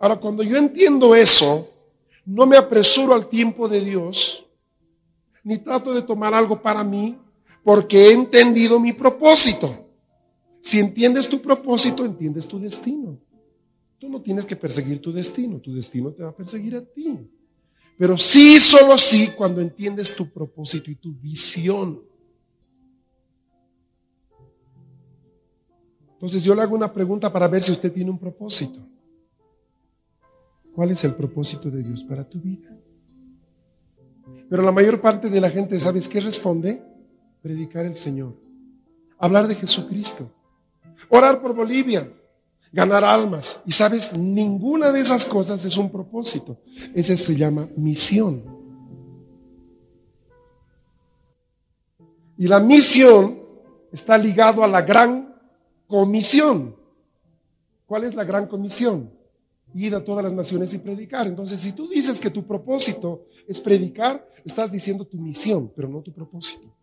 Ahora, cuando yo entiendo eso, no me apresuro al tiempo de Dios, ni trato de tomar algo para mí, porque he entendido mi propósito. Si entiendes tu propósito, entiendes tu destino. Tú no tienes que perseguir tu destino, tu destino te va a perseguir a ti. Pero sí, solo sí, cuando entiendes tu propósito y tu visión. Entonces yo le hago una pregunta para ver si usted tiene un propósito. ¿Cuál es el propósito de Dios para tu vida? Pero la mayor parte de la gente, ¿sabes qué responde? Predicar el Señor. Hablar de Jesucristo. Orar por Bolivia. Ganar almas. Y sabes, ninguna de esas cosas es un propósito. Ese se llama misión. Y la misión está ligado a la gran comisión. ¿Cuál es la gran comisión? Ir a todas las naciones y predicar. Entonces, si tú dices que tu propósito es predicar, estás diciendo tu misión, pero no tu propósito.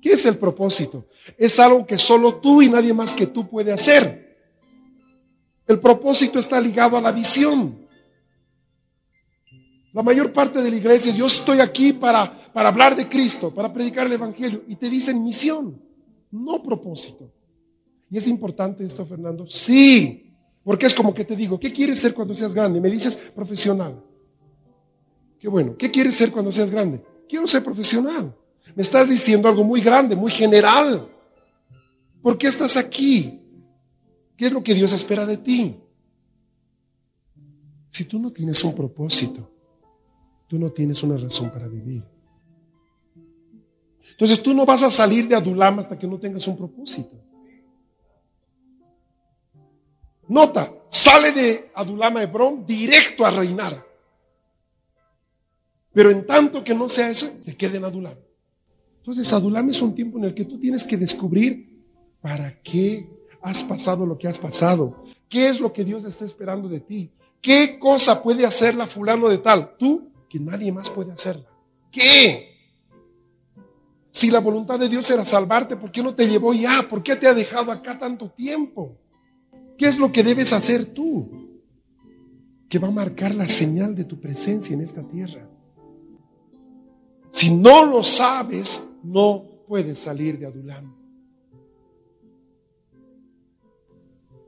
¿Qué es el propósito? Es algo que solo tú y nadie más que tú puede hacer. El propósito está ligado a la visión. La mayor parte de la iglesia, yo estoy aquí para, para hablar de Cristo, para predicar el Evangelio, y te dicen misión, no propósito. ¿Y es importante esto, Fernando? Sí, porque es como que te digo, ¿qué quieres ser cuando seas grande? Me dices profesional. Qué bueno. ¿Qué quieres ser cuando seas grande? Quiero ser profesional. Me estás diciendo algo muy grande, muy general. ¿Por qué estás aquí? ¿Qué es lo que Dios espera de ti? Si tú no tienes un propósito, tú no tienes una razón para vivir. Entonces tú no vas a salir de Adulam hasta que no tengas un propósito. Nota, sale de Adulama Hebrón directo a reinar. Pero en tanto que no sea eso, te queda en Adulam. Entonces, Adulam es un tiempo en el que tú tienes que descubrir para qué has pasado lo que has pasado. ¿Qué es lo que Dios está esperando de ti? ¿Qué cosa puede hacerla fulano de tal? Tú, que nadie más puede hacerla. ¿Qué? Si la voluntad de Dios era salvarte, ¿por qué no te llevó ya? ¿Por qué te ha dejado acá tanto tiempo? ¿Qué es lo que debes hacer tú? Que va a marcar la señal de tu presencia en esta tierra. Si no lo sabes, no puedes salir de Adulam.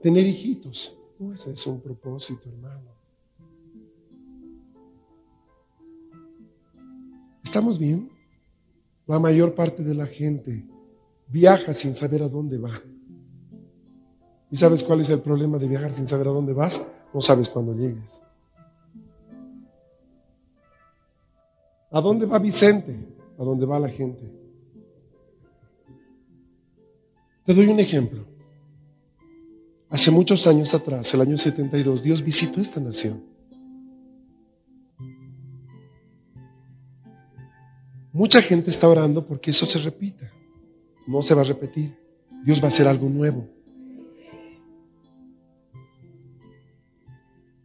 Tener hijitos, no es un propósito, hermano. ¿Estamos bien? La mayor parte de la gente viaja sin saber a dónde va. ¿Y sabes cuál es el problema de viajar sin saber a dónde vas? No sabes cuándo llegues. ¿A dónde va Vicente? ¿A dónde va la gente? Te doy un ejemplo. Hace muchos años atrás, el año 72, Dios visitó esta nación. Mucha gente está orando porque eso se repita. No se va a repetir. Dios va a hacer algo nuevo.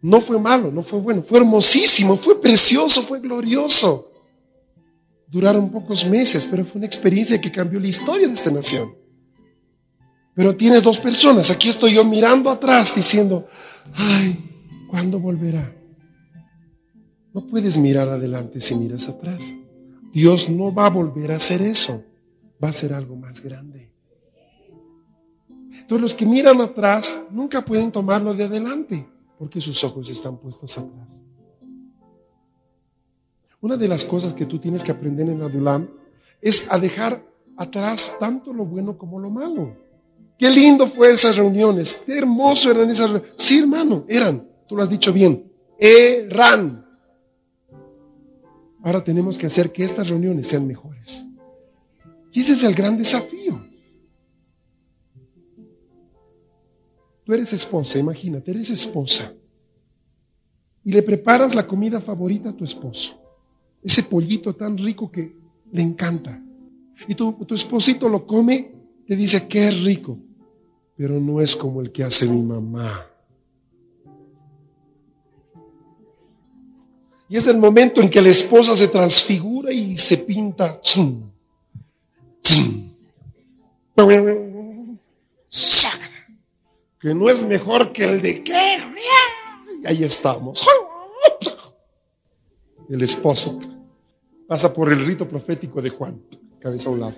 No fue malo, no fue bueno, fue hermosísimo, fue precioso, fue glorioso. Duraron pocos meses, pero fue una experiencia que cambió la historia de esta nación. Pero tienes dos personas, aquí estoy yo mirando atrás diciendo, ay, ¿cuándo volverá? No puedes mirar adelante si miras atrás. Dios no va a volver a hacer eso, va a ser algo más grande. Entonces los que miran atrás nunca pueden tomarlo de adelante porque sus ojos están puestos atrás. Una de las cosas que tú tienes que aprender en Adulam es a dejar atrás tanto lo bueno como lo malo. Qué lindo fue esas reuniones, qué hermoso eran esas reuniones. Sí, hermano, eran, tú lo has dicho bien, eran. Ahora tenemos que hacer que estas reuniones sean mejores. Y ese es el gran desafío. Tú eres esposa, imagínate, eres esposa. Y le preparas la comida favorita a tu esposo. Ese pollito tan rico que le encanta. Y tu, esposito lo come, te dice es rico, pero no es como el que hace mi mamá. Y es el momento en que la esposa se transfigura y se pinta. Que no es mejor que el de qué. Y ahí estamos. El esposo pasa por el rito profético de Juan, cabeza a un lado.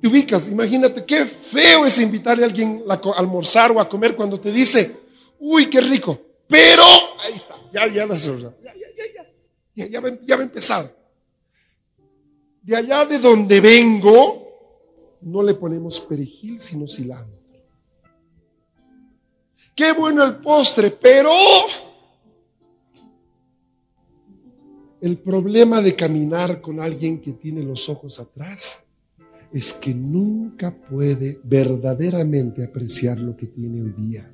Te ubicas, imagínate qué feo es invitarle a alguien a almorzar o a comer cuando te dice, uy, qué rico, pero ahí está, ya, ya, ya, ya, ya, ya, ya va a empezar. De allá de donde vengo, no le ponemos perejil, sino cilantro. Qué bueno el postre, pero el problema de caminar con alguien que tiene los ojos atrás es que nunca puede verdaderamente apreciar lo que tiene hoy día,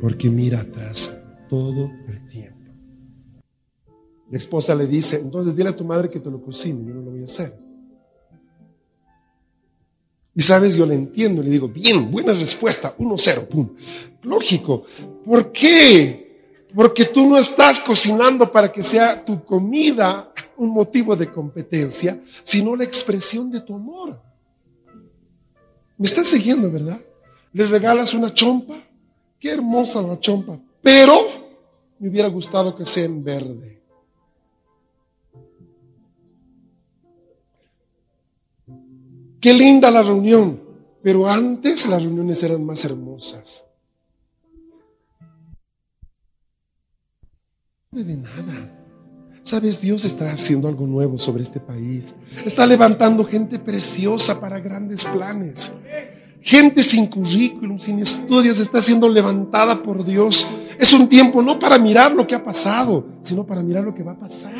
porque mira atrás todo el tiempo. La esposa le dice, entonces dile a tu madre que te lo cocine, yo no lo voy a hacer. Y sabes, yo le entiendo, le digo, bien, buena respuesta, 1-0, pum. Lógico. ¿Por qué? Porque tú no estás cocinando para que sea tu comida un motivo de competencia, sino la expresión de tu amor. Me estás siguiendo, ¿verdad? Le regalas una chompa, qué hermosa la chompa, pero me hubiera gustado que sea en verde. Qué linda la reunión, pero antes las reuniones eran más hermosas. De nada. Sabes, Dios está haciendo algo nuevo sobre este país. Está levantando gente preciosa para grandes planes. Gente sin currículum, sin estudios, está siendo levantada por Dios. Es un tiempo no para mirar lo que ha pasado, sino para mirar lo que va a pasar.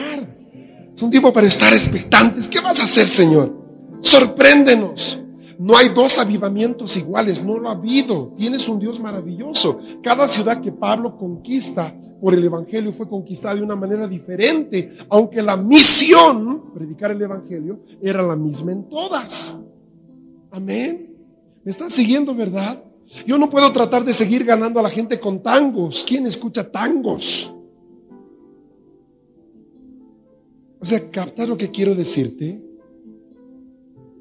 Es un tiempo para estar expectantes. ¿Qué vas a hacer, Señor? Sorpréndenos. No hay dos avivamientos iguales, no lo ha habido. Tienes un Dios maravilloso. Cada ciudad que Pablo conquista por el Evangelio fue conquistada de una manera diferente, aunque la misión, predicar el Evangelio, era la misma en todas. Amén. ¿Me están siguiendo, verdad? Yo no puedo tratar de seguir ganando a la gente con tangos. ¿Quién escucha tangos? O sea, ¿captas lo que quiero decirte?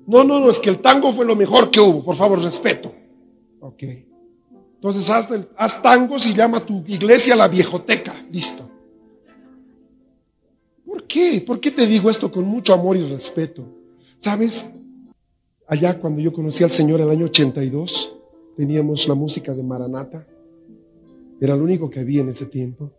No, no, no, es que el tango fue lo mejor que hubo. Por favor, respeto. Ok. Entonces haz, tangos y llama tu iglesia la viejoteca. Listo. ¿Por qué? ¿Por qué te digo esto con mucho amor y respeto? ¿Sabes? Allá cuando yo conocí al Señor el año 82, teníamos la música de Maranata. Era lo único que había en ese tiempo.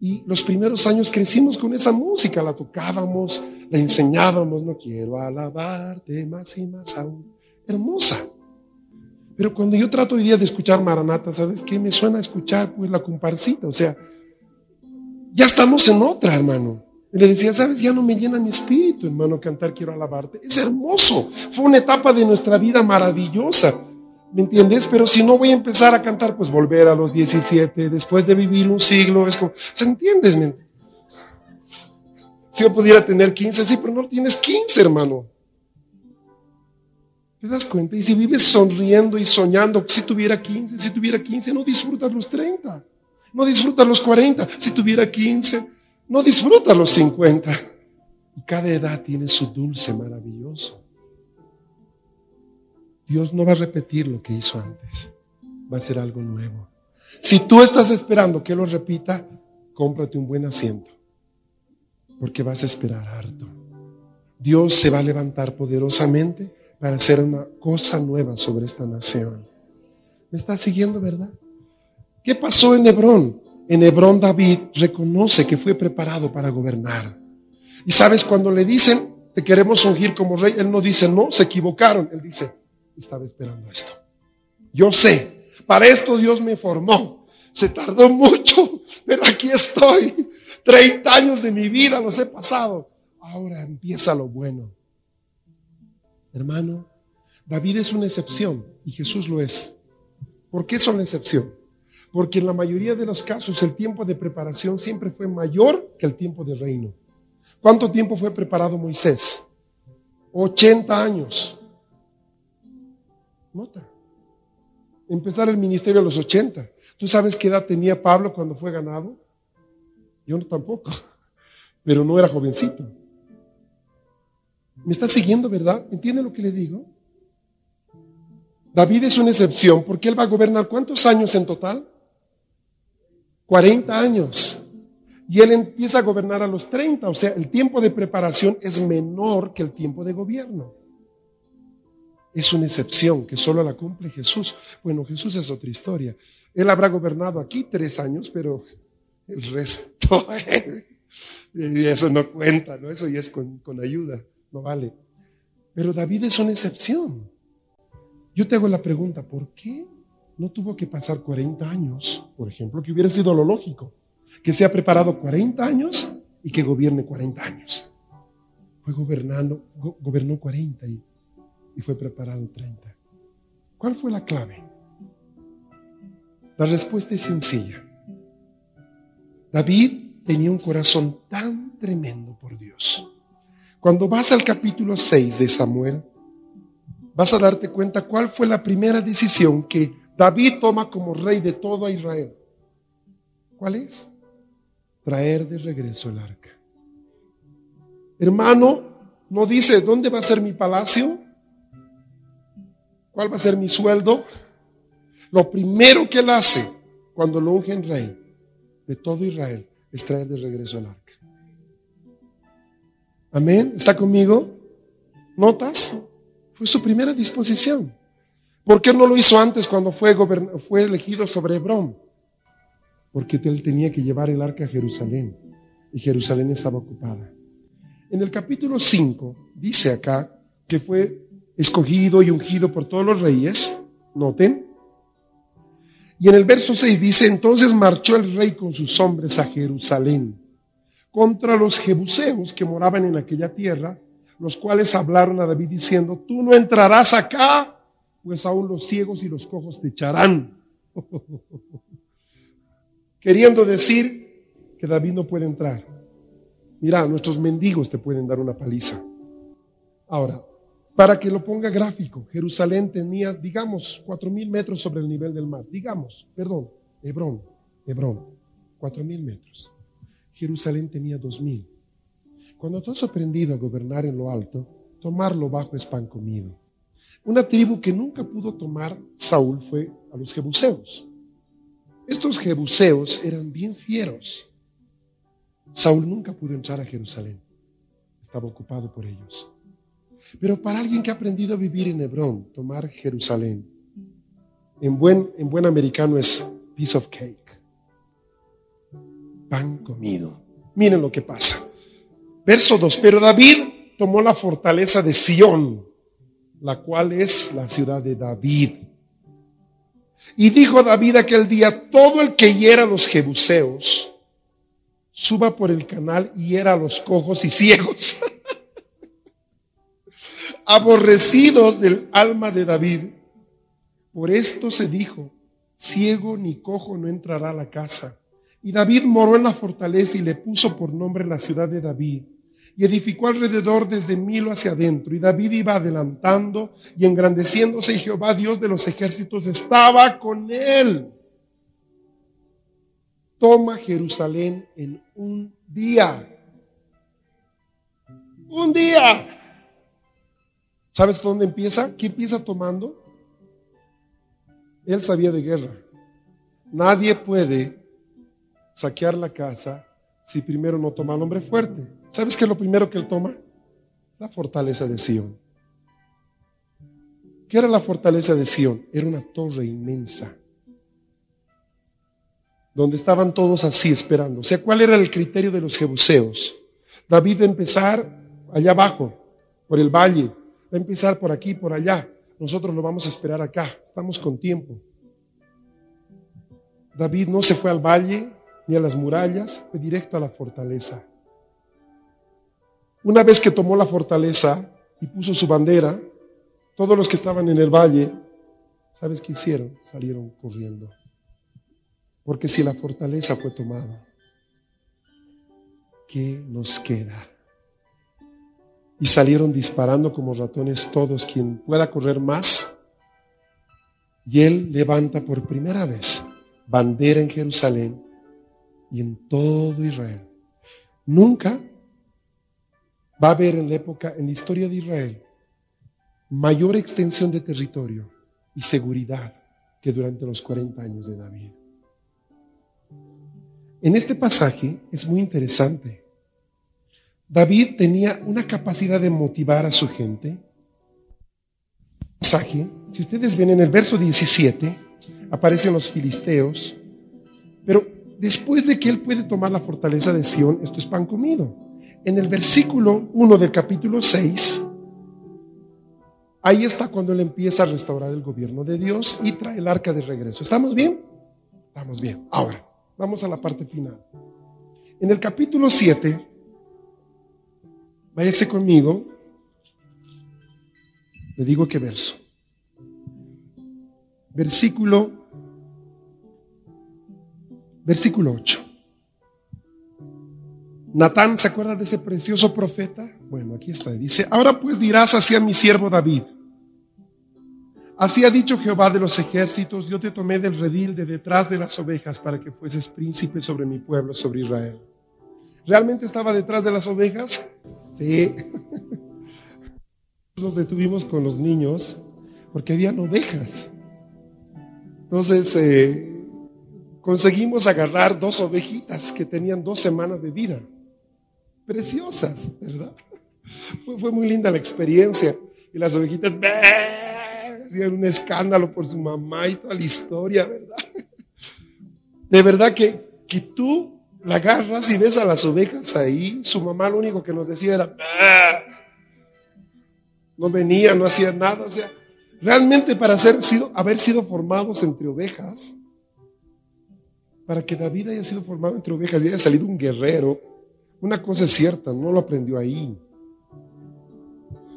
Y los primeros años crecimos con esa música, la tocábamos, la enseñábamos, no quiero alabarte más y más aún. Hermosa. Pero cuando yo trato hoy día de escuchar Maranata, ¿sabes qué? Me suena a escuchar pues la comparsita, o sea, ya estamos en otra, hermano. Y le decía, ¿sabes? Ya no me llena mi espíritu, hermano, cantar quiero alabarte. Es hermoso. Fue una etapa de nuestra vida maravillosa. ¿Me entiendes? Pero si no voy a empezar a cantar, pues volver a los 17, después de vivir un siglo, es como, ¿se entiendes? Si yo pudiera tener 15, sí, pero no tienes 15, hermano. ¿Te das cuenta? Y si vives sonriendo y soñando, si tuviera 15, si tuviera 15, no disfrutas los 30, no disfrutas los 40, si tuviera 15, no disfrutas los 50. Y cada edad tiene su dulce maravilloso. Dios no va a repetir lo que hizo antes. Va a ser algo nuevo. Si tú estás esperando que lo repita, cómprate un buen asiento. Porque vas a esperar harto. Dios se va a levantar poderosamente para hacer una cosa nueva sobre esta nación. ¿Me estás siguiendo, verdad? ¿Qué pasó en Hebrón? En Hebrón David reconoce que fue preparado para gobernar. Y sabes, cuando le dicen, te queremos ungir como rey, él no dice, no, se equivocaron. Él dice, estaba esperando esto. Yo sé, para esto Dios me formó. Se tardó mucho, pero aquí estoy. 30 años de mi vida los he pasado. Ahora empieza lo bueno. Hermano, David es una excepción y Jesús lo es. ¿Por qué son la excepción? Porque en la mayoría de los casos el tiempo de preparación siempre fue mayor que el tiempo de reino. ¿Cuánto tiempo fue preparado Moisés? 80 años. Nota. Empezar el ministerio a los 80. ¿Tú sabes qué edad tenía Pablo cuando fue ganado? Yo no tampoco, pero no era jovencito. ¿Me está siguiendo, verdad? ¿Entiende lo que le digo? David es una excepción porque él va a gobernar cuántos años en total? 40 años. Y él empieza a gobernar a los 30, o sea, el tiempo de preparación es menor que el tiempo de gobierno. Es una excepción que solo la cumple Jesús. Bueno, Jesús es otra historia. Él habrá gobernado aquí tres años, pero el resto, eso no cuenta, ¿no? Eso ya es con, con ayuda, no vale. Pero David es una excepción. Yo te hago la pregunta, ¿por qué no tuvo que pasar 40 años, por ejemplo, que hubiera sido lo lógico? Que se ha preparado 40 años y que gobierne 40 años. Fue gobernando, gobernó 40 y, y fue preparado 30. ¿Cuál fue la clave? La respuesta es sencilla. David tenía un corazón tan tremendo por Dios. Cuando vas al capítulo 6 de Samuel, vas a darte cuenta cuál fue la primera decisión que David toma como rey de todo Israel. ¿Cuál es? Traer de regreso el arca. Hermano, no dice, ¿dónde va a ser mi palacio? ¿Cuál va a ser mi sueldo? Lo primero que él hace cuando lo ungen rey de todo Israel es traer de regreso el arca. Amén. ¿Está conmigo? ¿Notas? Fue su primera disposición. ¿Por qué no lo hizo antes cuando fue, fue elegido sobre Hebrón? Porque él tenía que llevar el arca a Jerusalén y Jerusalén estaba ocupada. En el capítulo 5 dice acá que fue escogido y ungido por todos los reyes. Noten. Y en el verso 6 dice, entonces marchó el rey con sus hombres a Jerusalén contra los jebuseos que moraban en aquella tierra los cuales hablaron a David diciendo, tú no entrarás acá, pues aún los ciegos y los cojos te echarán. Queriendo decir que David no puede entrar. Mira, nuestros mendigos te pueden dar una paliza. Ahora, para que lo ponga gráfico, Jerusalén tenía, digamos, cuatro mil metros sobre el nivel del mar. Digamos, perdón, Hebrón, Hebrón, cuatro mil metros. Jerusalén tenía dos mil. Cuando tú has aprendido a gobernar en lo alto, tomar lo bajo es pan comido. Una tribu que nunca pudo tomar Saúl fue a los jebuseos. Estos jebuseos eran bien fieros. Saúl nunca pudo entrar a Jerusalén. Estaba ocupado por ellos. Pero para alguien que ha aprendido a vivir en Hebrón, tomar Jerusalén, en buen, en buen americano es piece of cake. Pan comido. Miren lo que pasa. Verso 2, pero David tomó la fortaleza de Sión, la cual es la ciudad de David. Y dijo David aquel día, todo el que hiera a los jebuseos, suba por el canal y hiera a los cojos y ciegos, aborrecidos del alma de David. Por esto se dijo, ciego ni cojo no entrará a la casa. Y David moró en la fortaleza y le puso por nombre la ciudad de David y edificó alrededor desde Milo hacia adentro. Y David iba adelantando y engrandeciéndose y Jehová, Dios de los ejércitos, estaba con él. Toma Jerusalén en un día. Un día. ¿Sabes dónde empieza? ¿Qué empieza tomando? Él sabía de guerra. Nadie puede saquear la casa si primero no toma al hombre fuerte. ¿Sabes qué es lo primero que él toma? La fortaleza de Sión. ¿Qué era la fortaleza de Sión? Era una torre inmensa, donde estaban todos así esperando. O sea, ¿cuál era el criterio de los jebuseos? David empezar allá abajo, por el valle, va a empezar por aquí, por allá. Nosotros lo vamos a esperar acá, estamos con tiempo. David no se fue al valle, ni a las murallas, fue directo a la fortaleza. Una vez que tomó la fortaleza y puso su bandera, Todos los que estaban en el valle, ¿sabes qué hicieron? Salieron corriendo. Porque si la fortaleza fue tomada, ¿qué nos queda? Y salieron disparando como ratones todos, quien pueda correr más. Y él levanta por primera vez bandera en Jerusalén y en todo Israel. Nunca va a haber en la época, en la historia de Israel, mayor extensión de territorio y seguridad que durante los 40 años de David. En este pasaje es muy interesante. David tenía una capacidad de motivar a su gente. Pasaje, si ustedes ven en el verso 17, aparecen los filisteos, pero después de que él puede tomar la fortaleza de Sión, esto es pan comido. En el versículo 1 del capítulo 6, ahí está cuando él empieza a restaurar el gobierno de Dios y trae el arca de regreso. ¿Estamos bien? Estamos bien. Ahora, vamos a la parte final. En el capítulo 7, váyase conmigo, le digo qué verso. Versículo, versículo 8. Natán, ¿se acuerda de ese precioso profeta? Bueno, aquí está. Dice, ahora pues dirás hacia mi siervo David. Así ha dicho Jehová de los ejércitos, yo te tomé del redil de detrás de las ovejas para que fueses príncipe sobre mi pueblo, sobre Israel. ¿Realmente estaba detrás de las ovejas? Sí. Nos detuvimos con los niños porque habían ovejas. Entonces eh, conseguimos agarrar dos ovejitas que tenían dos semanas de vida preciosas, ¿verdad? Fue, muy linda la experiencia. Y las ovejitas hacían un escándalo por su mamá y toda la historia, ¿verdad? De verdad que, que tú la agarras y ves a las ovejas ahí. Su mamá lo único que nos decía era, no venía, no hacía nada. O sea, realmente para haber sido, haber sido formados entre ovejas, para que David haya sido formado entre ovejas y haya salido un guerrero, una cosa es cierta, no lo aprendió ahí.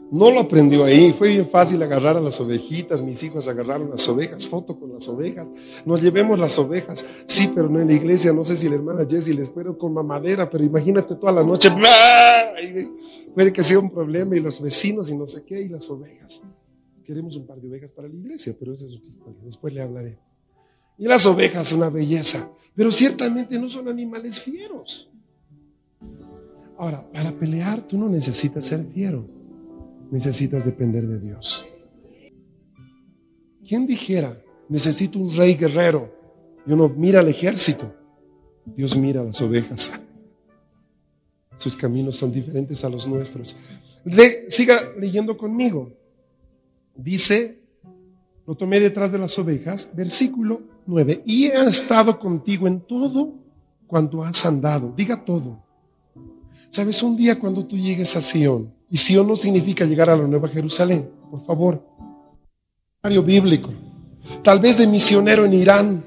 No lo aprendió ahí. Fue bien fácil agarrar a las ovejitas. Mis hijos agarraron las ovejas. Foto con las ovejas. Nos llevemos las ovejas. Sí, pero no en la iglesia. No sé si la hermana Jessie les puede con mamadera, pero imagínate toda la noche. Puede que sea un problema y los vecinos y no sé qué y las ovejas. Queremos un par de ovejas para la iglesia, pero esa es otra historia. Después le hablaré. Y las ovejas, una belleza. Pero ciertamente no son animales fieros. Ahora, para pelear tú no necesitas ser fiero, necesitas depender de Dios. ¿Quién dijera, necesito un rey guerrero? Y uno mira al ejército, Dios mira a las ovejas. Sus caminos son diferentes a los nuestros. siga leyendo conmigo. Dice, lo tomé detrás de las ovejas, versículo 9, y he estado contigo en todo cuando has andado. Diga todo Sabes, un día cuando tú llegues a Sion, y no significa llegar a la Nueva Jerusalén, por favor, bíblico, tal vez de misionero en Irán,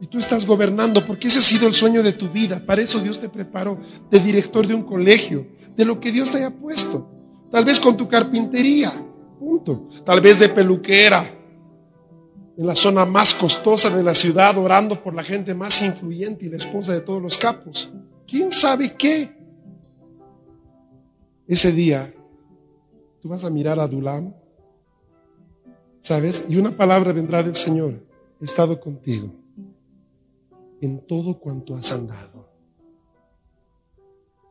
y tú estás gobernando, porque ese ha sido el sueño de tu vida, para eso Dios te preparó, de director de un colegio, de lo que Dios te haya puesto, tal vez con tu carpintería, punto, tal vez de peluquera, en la zona más costosa de la ciudad, orando por la gente más influyente y la esposa de todos los capos. ¿Quién sabe qué? Ese día, tú vas a mirar a Dulam, ¿sabes? Y una palabra vendrá del Señor. He estado contigo en todo cuanto has andado.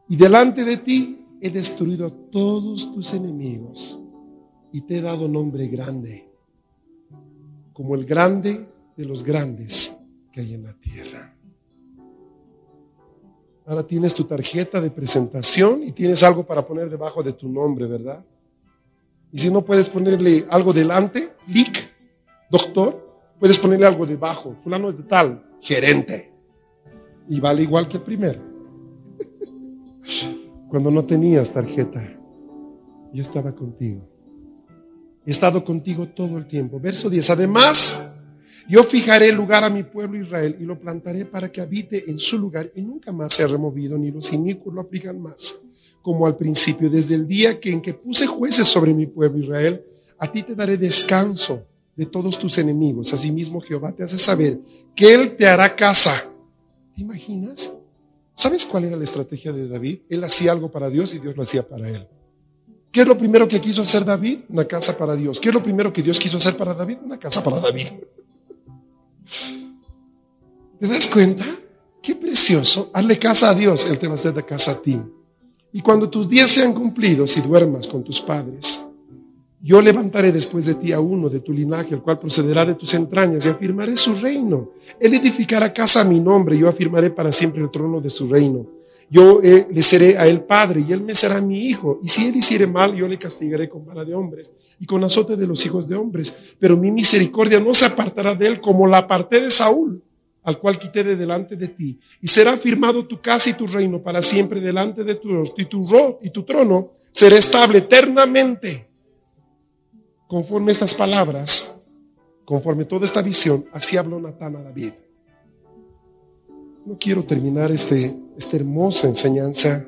Y delante de ti he destruido a todos tus enemigos y te he dado nombre grande, como el grande de los grandes que hay en la tierra. Ahora tienes tu tarjeta de presentación y tienes algo para poner debajo de tu nombre, ¿verdad? Y si no puedes ponerle algo delante, LIC, doctor, puedes ponerle algo debajo, fulano de tal, gerente. Y vale igual que el primero. Cuando no tenías tarjeta, yo estaba contigo. He estado contigo todo el tiempo. Verso 10. Además, yo fijaré lugar a mi pueblo Israel y lo plantaré para que habite en su lugar y nunca más sea removido, ni los inicuos lo aplican más, como al principio, desde el día que en que puse jueces sobre mi pueblo Israel, a ti te daré descanso de todos tus enemigos. Asimismo Jehová te hace saber que Él te hará casa. ¿Te imaginas? ¿Sabes cuál era la estrategia de David? Él hacía algo para Dios y Dios lo hacía para él. ¿Qué es lo primero que quiso hacer David? Una casa para Dios. ¿Qué es lo primero que Dios quiso hacer para David? Una casa para David. ¿Te das cuenta? Qué precioso. Hazle casa a Dios, Él te va a hacer casa a ti. Y cuando tus días sean cumplidos y duermas con tus padres, yo levantaré después de ti a uno de tu linaje, el cual procederá de tus entrañas, y afirmaré su reino. Él edificará casa a mi nombre, y yo afirmaré para siempre el trono de su reino. Yo eh, le seré a él padre, y él me será mi hijo. Y si él hiciere mal, yo le castigaré con vara de hombres, y con azote de los hijos de hombres. Pero mi misericordia no se apartará de él como la aparté de Saúl al cual quité de delante de ti, y será firmado tu casa y tu reino para siempre delante de tu y tu, y tu trono será estable eternamente. Conforme estas palabras, conforme toda esta visión, así habló Natán a David. No quiero terminar este, esta hermosa enseñanza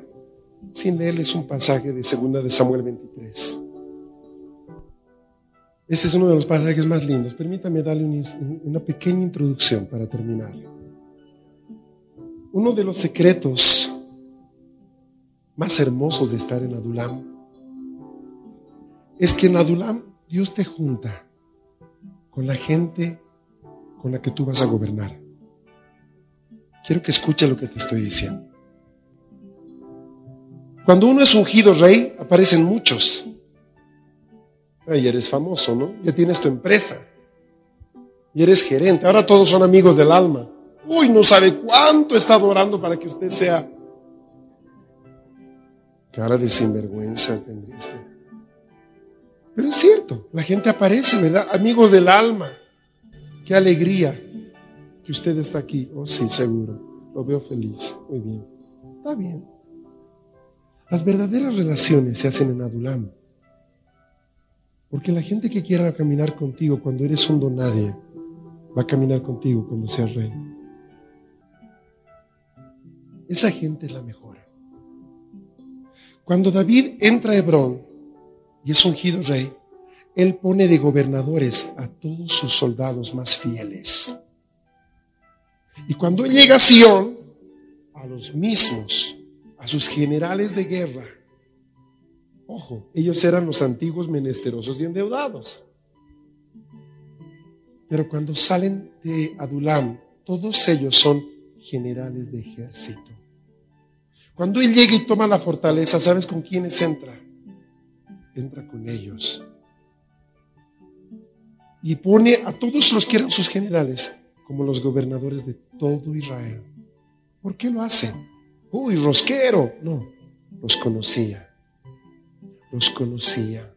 sin leerles un pasaje de segunda de Samuel 23. Este es uno de los pasajes más lindos. Permítame darle una pequeña introducción para terminar. Uno de los secretos más hermosos de estar en Adulam es que en Adulam Dios te junta con la gente con la que tú vas a gobernar. Quiero que escuche lo que te estoy diciendo. Cuando uno es ungido rey, aparecen muchos. Y eres famoso, ¿no? Ya tienes tu empresa. Y eres gerente. Ahora todos son amigos del alma. Uy, no sabe cuánto he estado orando para que usted sea. Cara de sinvergüenza tendría este. Pero es cierto, la gente aparece, ¿verdad? Amigos del alma. Qué alegría que usted está aquí. Oh, sí, seguro. Lo veo feliz. Muy bien. Está bien. Las verdaderas relaciones se hacen en Adulam. Porque la gente que quiera caminar contigo cuando eres un don nadie, va a caminar contigo cuando seas rey. Esa gente es la mejor. Cuando David entra a Hebrón y es ungido rey, él pone de gobernadores a todos sus soldados más fieles. Y cuando llega a Sion, a los mismos, a sus generales de guerra, Ojo, ellos eran los antiguos menesterosos y endeudados. Pero cuando salen de Adulam, todos ellos son generales de ejército. Cuando él llega y toma la fortaleza, ¿sabes con quiénes entra? Entra con ellos. Y pone a todos los que eran sus generales como los gobernadores de todo Israel. ¿Por qué lo hacen? Uy, rosquero. No, los conocía los conocía.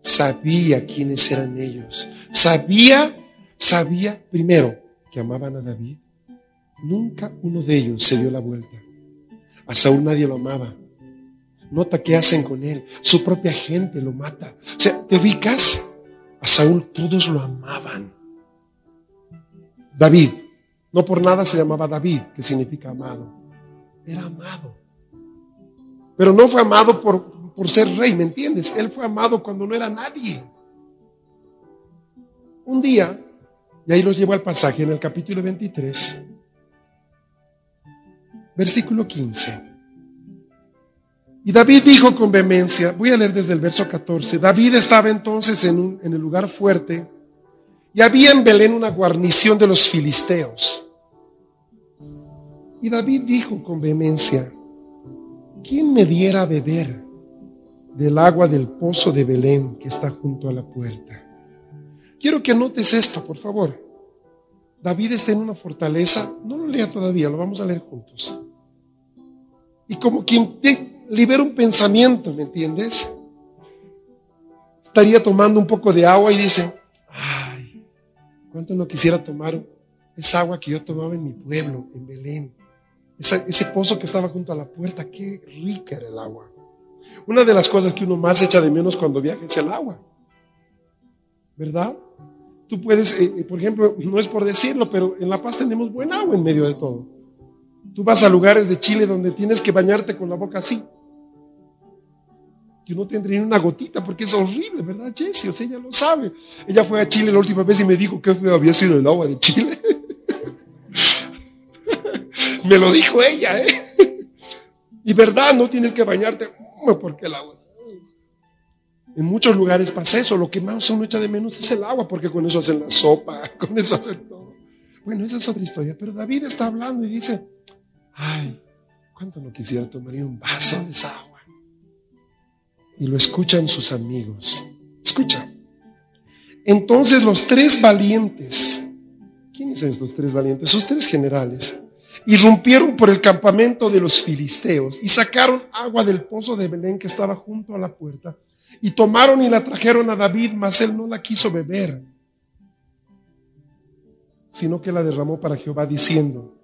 Sabía quiénes eran ellos. Sabía, sabía primero que amaban a David. Nunca uno de ellos se dio la vuelta. A Saúl nadie lo amaba. Nota qué hacen con él. Su propia gente lo mata. O sea, te ubicas. A Saúl todos lo amaban. David. No por nada se llamaba David, que significa amado. Era amado. Pero no fue amado por, por ser rey, ¿me entiendes? Él fue amado cuando no era nadie. Un día, y ahí los llevo al pasaje en el capítulo 23, versículo 15. Y David dijo con vehemencia, voy a leer desde el verso 14, David estaba entonces en, en el lugar fuerte y había en Belén una guarnición de los filisteos. Y David dijo con vehemencia, ¿quién me diera a beber del agua del pozo de Belén que está junto a la puerta. Quiero que anotes esto, por favor. David está en una fortaleza, no lo lea todavía, lo vamos a leer juntos. Y como quien te libera un pensamiento, ¿me entiendes? Estaría tomando un poco de agua y dice, cuánto no quisiera tomar esa agua que yo tomaba en mi pueblo, en Belén. ese pozo que estaba junto a la puerta, qué rica era el agua. Una de las cosas que uno más echa de menos cuando viaja es el agua. ¿Verdad? Tú puedes, eh, eh, por ejemplo, no es por decirlo, pero en La Paz tenemos buen agua en medio de todo. Tú vas a lugares de Chile donde tienes que bañarte con la boca así. Que no tendría ni una gotita porque es horrible, ¿verdad, Jessie? O sea, ella lo sabe. Ella fue a Chile la última vez y me dijo que había sido el agua de Chile. me lo dijo ella, ¿eh? y verdad, no tienes que bañarte porque el agua. En muchos lugares pasa eso, lo que más uno echa de menos es el agua, porque con eso hacen la sopa, con eso hacen todo. Bueno, esa es otra historia, pero David está hablando y dice, ay, ¿cuánto no quisiera tomar un vaso de esa agua? Y lo escuchan sus amigos. Escucha. Entonces los tres valientes, ¿quiénes son estos tres valientes? Sus tres generales, irrumpieron por el campamento de los filisteos y sacaron agua del pozo de Belén que estaba junto a la puerta y tomaron y la trajeron a David, mas él no la quiso beber, sino que la derramó para Jehová diciendo,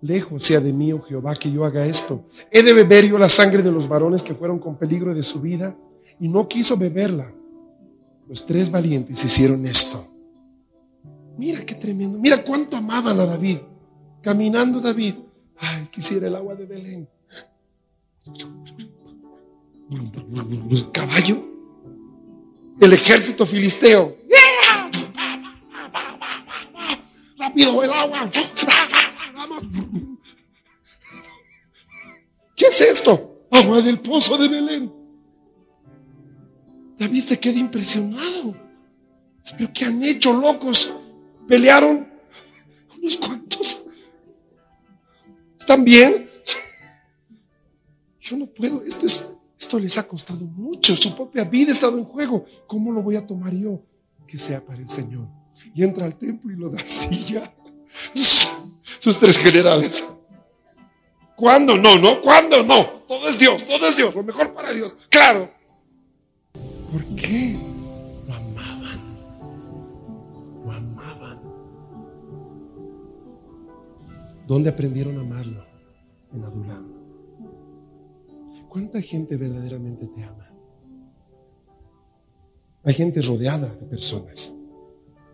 lejos sea de mí, oh Jehová, que yo haga esto. He de beber yo la sangre de los varones que fueron con peligro de su vida, y no quiso beberla. Los tres valientes hicieron esto. Mira qué tremendo. Mira cuánto amaban a David. Caminando David. Ay, quisiera el agua de Belén. Caballo. El ejército filisteo. Rápido el agua. ¿Qué es esto? Agua del pozo de Belén. David se queda impresionado. ¿Pero qué han hecho, locos? Pelearon unos cuantos. ¿Están bien? Yo no puedo. Esto, es, esto les ha costado mucho. Su propia vida ha estado en juego. ¿Cómo lo voy a tomar yo? Que sea para el Señor. Y entra al templo y lo da silla. Sus tres generales. ¿Cuándo? No, no. ¿Cuándo? No. Todo es Dios. Todo es Dios. Lo mejor para Dios. Claro. ¿Por qué? Lo amaban. Lo amaban. ¿Dónde aprendieron a amarlo? En Adulam. ¿Cuánta gente verdaderamente te ama? Hay gente rodeada de personas.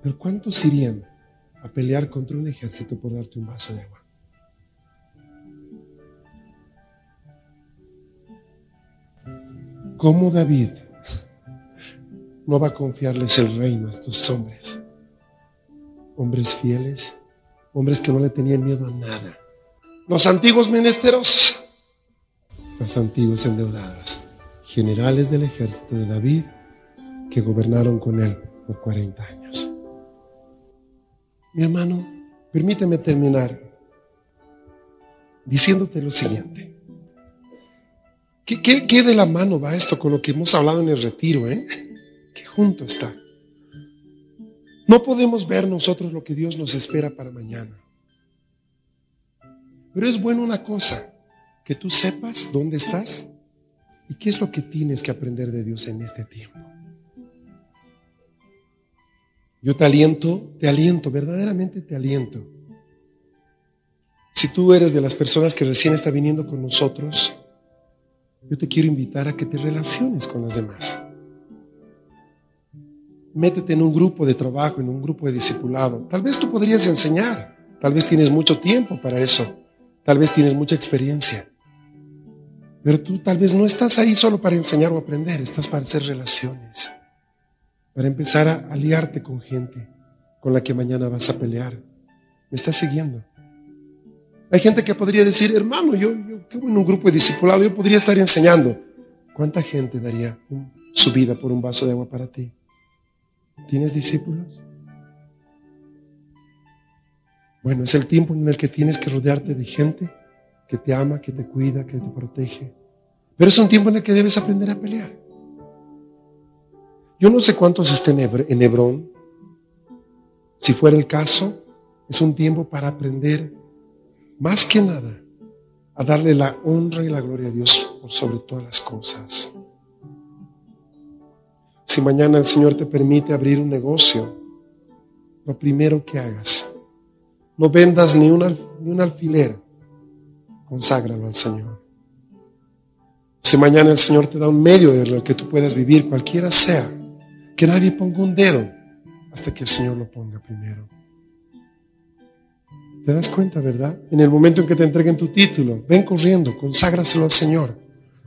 Pero ¿cuántos irían a pelear contra un ejército por darte un vaso de agua? ¿Cómo David no va a confiarles el reino a estos hombres? Hombres fieles, hombres que no le tenían miedo a nada. Los antiguos menesterosos, los antiguos endeudados, generales del ejército de David que gobernaron con él por 40 años. Mi hermano, permíteme terminar diciéndote lo siguiente. ¿Qué, de la mano va esto con lo que hemos hablado en el retiro? Eh? Que junto está. No podemos ver nosotros lo que Dios nos espera para mañana. Pero es bueno una cosa, que tú sepas dónde estás y qué es lo que tienes que aprender de Dios en este tiempo. Yo te aliento, te aliento, verdaderamente te aliento. Si tú eres de las personas que recién está viniendo con nosotros, yo te quiero invitar a que te relaciones con las demás. Métete en un grupo de trabajo, en un grupo de discipulado. Tal vez tú podrías enseñar, tal vez tienes mucho tiempo para eso, tal vez tienes mucha experiencia. Pero tú tal vez no estás ahí solo para enseñar o aprender, estás para hacer relaciones, para empezar a aliarte con gente con la que mañana vas a pelear. ¿Me estás siguiendo? Hay gente que podría decir, hermano, yo, yo qué en un grupo de discipulado, yo podría estar enseñando. ¿Cuánta gente daría su vida por un vaso de agua para ti? ¿Tienes discípulos? Bueno, es el tiempo en el que tienes que rodearte de gente que te ama, que te cuida, que te protege. Pero es un tiempo en el que debes aprender a pelear. Yo no sé cuántos estén en Hebrón. Si fuera el caso, es un tiempo para aprender más que nada, a darle la honra y la gloria a Dios por sobre todas las cosas. Si mañana el Señor te permite abrir un negocio, lo primero que hagas, no vendas ni un, ni un alfiler, conságralo al Señor. Si mañana el Señor te da un medio de el que tú puedas vivir, cualquiera sea, que nadie ponga un dedo hasta que el Señor lo ponga primero. ¿Te das cuenta, verdad? En el momento en que te entreguen tu título, ven corriendo, conságraselo al Señor.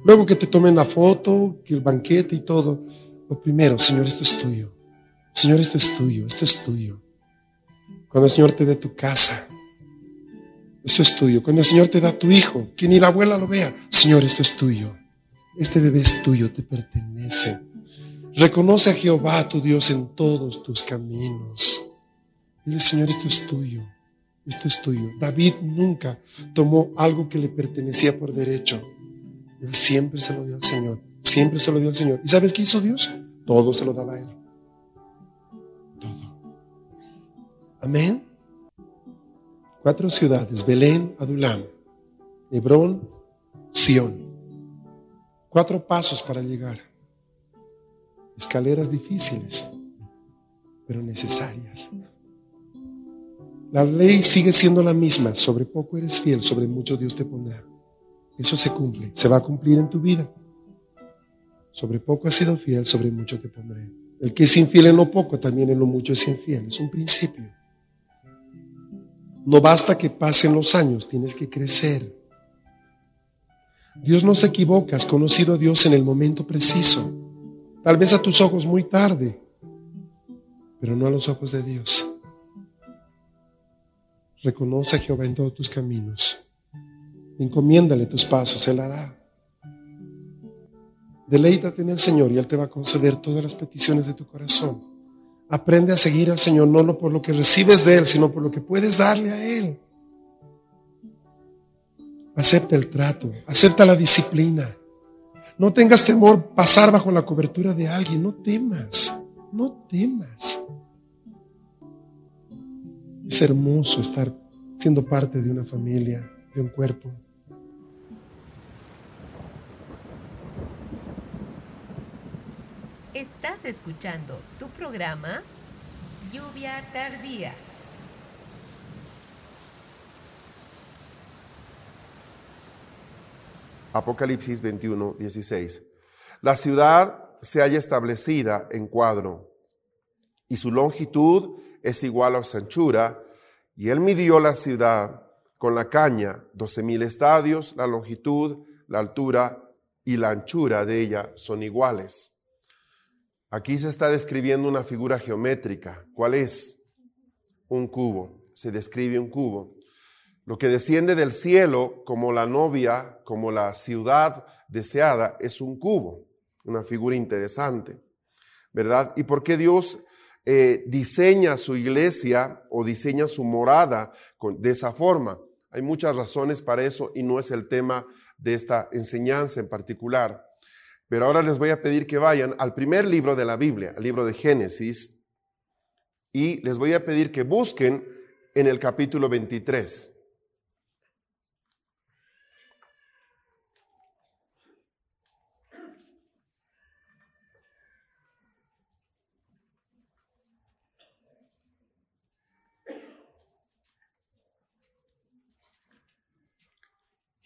Luego que te tomen la foto, que el banquete y todo. Lo primero, Señor, esto es tuyo. Señor, esto es tuyo, esto es tuyo. Cuando el Señor te dé tu casa, esto es tuyo. Cuando el Señor te da tu hijo, que ni la abuela lo vea, Señor, esto es tuyo. Este bebé es tuyo, te pertenece. Reconoce a Jehová, tu Dios, en todos tus caminos. Dile, Señor, esto es tuyo. Esto es tuyo. David nunca tomó algo que le pertenecía por derecho. Él siempre se lo dio al Señor. Siempre se lo dio al Señor. ¿Y sabes qué hizo Dios? Todo se lo daba a Él. Todo. Amén. Cuatro ciudades, Belén, Adulam, Hebrón, Sión. Cuatro pasos para llegar. Escaleras difíciles, pero necesarias. La ley sigue siendo la misma. Sobre poco eres fiel, sobre mucho Dios te pondrá. Eso se cumple, se va a cumplir en tu vida. Sobre poco has sido fiel, sobre mucho te pondré. El que es infiel en lo poco, también en lo mucho es infiel. Es un principio. No basta que pasen los años, tienes que crecer. Dios no se equivoca, has conocido a Dios en el momento preciso. Tal vez a tus ojos muy tarde, pero no a los ojos de Dios. Reconoce a Jehová en todos tus caminos. Encomiéndale tus pasos, Él hará. Deleítate en el Señor y Él te va a conceder todas las peticiones de tu corazón. Aprende a seguir al Señor no por lo que recibes de Él, sino por lo que puedes darle a Él. Acepta el trato, acepta la disciplina. No tengas temor pasar bajo la cobertura de alguien, no temas, no temas. Es hermoso estar siendo parte de una familia, de un cuerpo. Estás escuchando tu programa Lluvia Tardía. Apocalipsis 21, 16. La ciudad se halla establecida en cuadro y su longitud es igual a su anchura, y él midió la ciudad con la caña, doce mil estadios, la longitud, la altura y la anchura de ella son iguales. Aquí se está describiendo una figura geométrica. ¿Cuál es? Un cubo. Se describe un cubo. Lo que desciende del cielo como la novia, como la ciudad deseada, es un cubo. Una figura interesante. ¿Verdad? ¿Y por qué Dios eh, diseña su iglesia o diseña su morada de esa forma. Hay muchas razones para eso y no es el tema de esta enseñanza en particular. Pero ahora les voy a pedir que vayan al primer libro de la Biblia, al libro de Génesis, y les voy a pedir que busquen en el capítulo 23.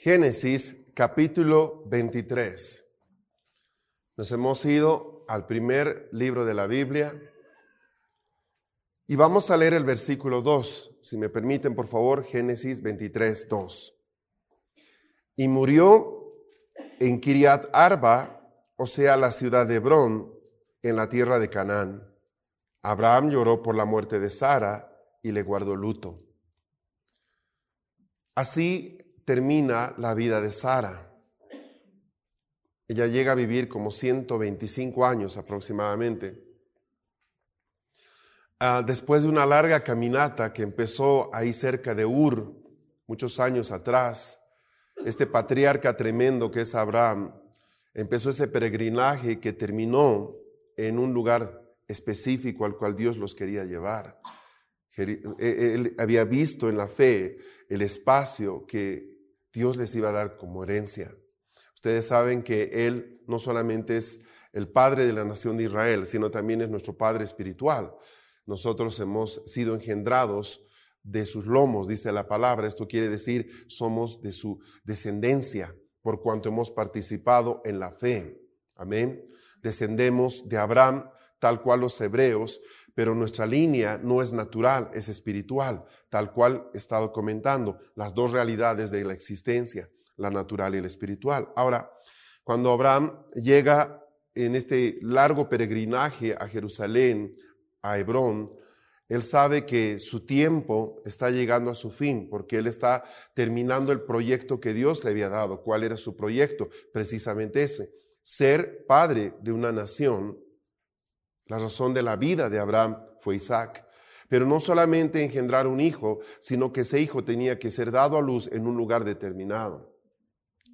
Génesis capítulo 23. Nos hemos ido al primer libro de la Biblia y vamos a leer el versículo 2, si me permiten por favor, Génesis 23, 2. Y murió en Kiriat Arba, o sea, la ciudad de Hebrón, en la tierra de Canaán. Abraham lloró por la muerte de Sara y le guardó luto. Así termina la vida de Sara. Ella llega a vivir como 125 años aproximadamente. Ah, después de una larga caminata que empezó ahí cerca de Ur, muchos años atrás, este patriarca tremendo que es Abraham, empezó ese peregrinaje que terminó en un lugar específico al cual Dios los quería llevar. Él había visto en la fe el espacio que Dios les iba a dar como herencia. Ustedes saben que Él no solamente es el Padre de la nación de Israel, sino también es nuestro Padre espiritual. Nosotros hemos sido engendrados de sus lomos, dice la palabra. Esto quiere decir, somos de su descendencia, por cuanto hemos participado en la fe. Amén. Descendemos de Abraham, tal cual los hebreos, pero nuestra línea no es natural, es espiritual, tal cual he estado comentando, las dos realidades de la existencia, la natural y la espiritual. Ahora, Cuando Abraham llega en este largo peregrinaje a Jerusalén, a Hebrón, él sabe que su tiempo está llegando a su fin porque él está terminando el proyecto que Dios le había dado. ¿Cuál era su proyecto? Precisamente ese, ser padre de una nación. La razón de la vida de Abraham fue Isaac. Pero no solamente engendrar un hijo, sino que ese hijo tenía que ser dado a luz en un lugar determinado.